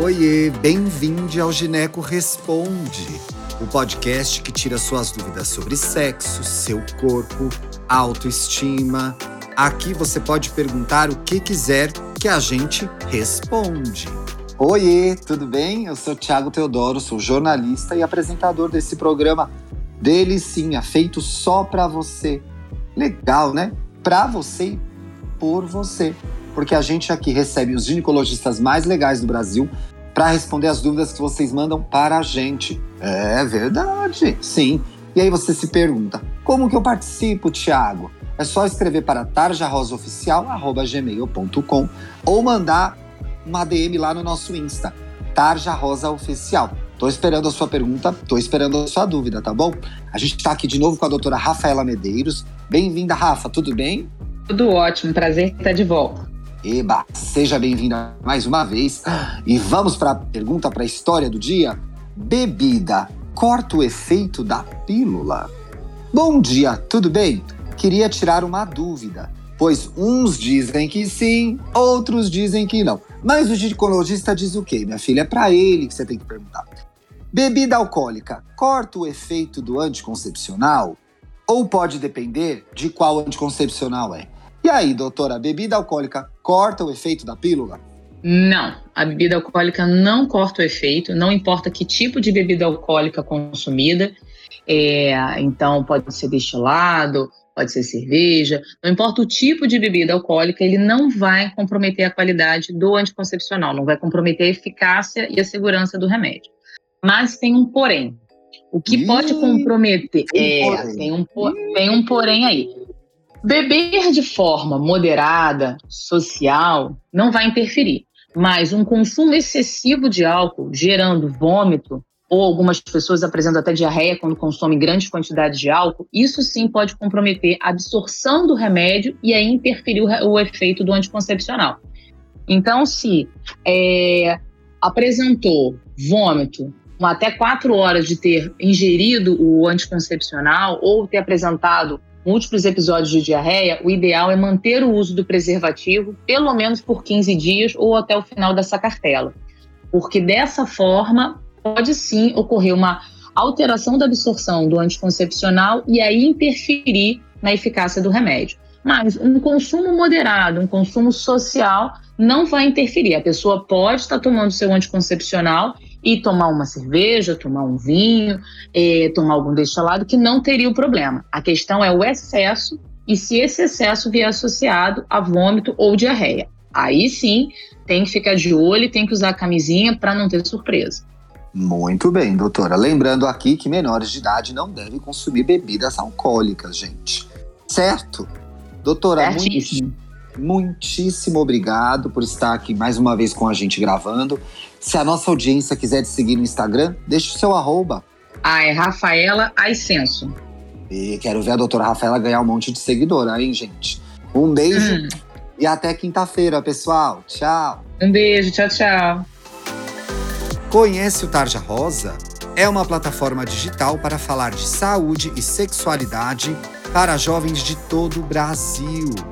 Oiê, bem-vindo ao Gineco Responde, o podcast que tira suas dúvidas sobre sexo, seu corpo, autoestima. Aqui você pode perguntar o que quiser que a gente responde. Oiê, tudo bem? Eu sou Thiago Teodoro, sou jornalista e apresentador desse programa Delicinha, feito só para você. Legal, né? Para você e por você porque a gente aqui recebe os ginecologistas mais legais do Brasil para responder as dúvidas que vocês mandam para a gente. É verdade, sim. E aí você se pergunta: como que eu participo, Thiago? É só escrever para tarjarosaoficial@gmail.com ou mandar uma DM lá no nosso Insta, Tarja Rosa Oficial. Tô esperando a sua pergunta, tô esperando a sua dúvida, tá bom? A gente está aqui de novo com a doutora Rafaela Medeiros. Bem-vinda, Rafa, tudo bem? Tudo ótimo, prazer estar de volta. Eba, seja bem-vinda mais uma vez. E vamos para a pergunta para a história do dia. Bebida corta o efeito da pílula? Bom dia, tudo bem? Queria tirar uma dúvida, pois uns dizem que sim, outros dizem que não. Mas o ginecologista diz o quê? Minha filha, é para ele que você tem que perguntar. Bebida alcoólica corta o efeito do anticoncepcional? Ou pode depender de qual anticoncepcional é? E aí, doutora, bebida alcoólica corta o efeito da pílula? Não, a bebida alcoólica não corta o efeito, não importa que tipo de bebida alcoólica consumida. É, então, pode ser destilado, pode ser cerveja, não importa o tipo de bebida alcoólica, ele não vai comprometer a qualidade do anticoncepcional, não vai comprometer a eficácia e a segurança do remédio. Mas tem um porém. O que pode comprometer. É, tem, um, tem um porém aí. Beber de forma moderada, social, não vai interferir, mas um consumo excessivo de álcool, gerando vômito, ou algumas pessoas apresentam até diarreia quando consomem grandes quantidades de álcool, isso sim pode comprometer a absorção do remédio e aí interferir o, o efeito do anticoncepcional. Então, se é, apresentou vômito, até quatro horas de ter ingerido o anticoncepcional ou ter apresentado múltiplos episódios de diarreia, o ideal é manter o uso do preservativo pelo menos por 15 dias ou até o final dessa cartela. Porque dessa forma pode sim ocorrer uma alteração da absorção do anticoncepcional e aí interferir na eficácia do remédio. Mas um consumo moderado, um consumo social, não vai interferir. A pessoa pode estar tomando seu anticoncepcional e tomar uma cerveja, tomar um vinho, é, tomar algum destilado, que não teria o problema. A questão é o excesso e se esse excesso vier associado a vômito ou diarreia. Aí sim, tem que ficar de olho e tem que usar a camisinha para não ter surpresa. Muito bem, doutora. Lembrando aqui que menores de idade não devem consumir bebidas alcoólicas, gente. Certo? Doutora, muito, muitíssimo obrigado por estar aqui mais uma vez com a gente gravando. Se a nossa audiência quiser te seguir no Instagram, deixa o seu arroba. Ah, é Rafaela Aicenso. E quero ver a doutora Rafaela ganhar um monte de seguidora, hein, gente? Um beijo hum. e até quinta-feira, pessoal. Tchau. Um beijo, tchau, tchau. Conhece o Tarja Rosa? É uma plataforma digital para falar de saúde e sexualidade para jovens de todo o Brasil.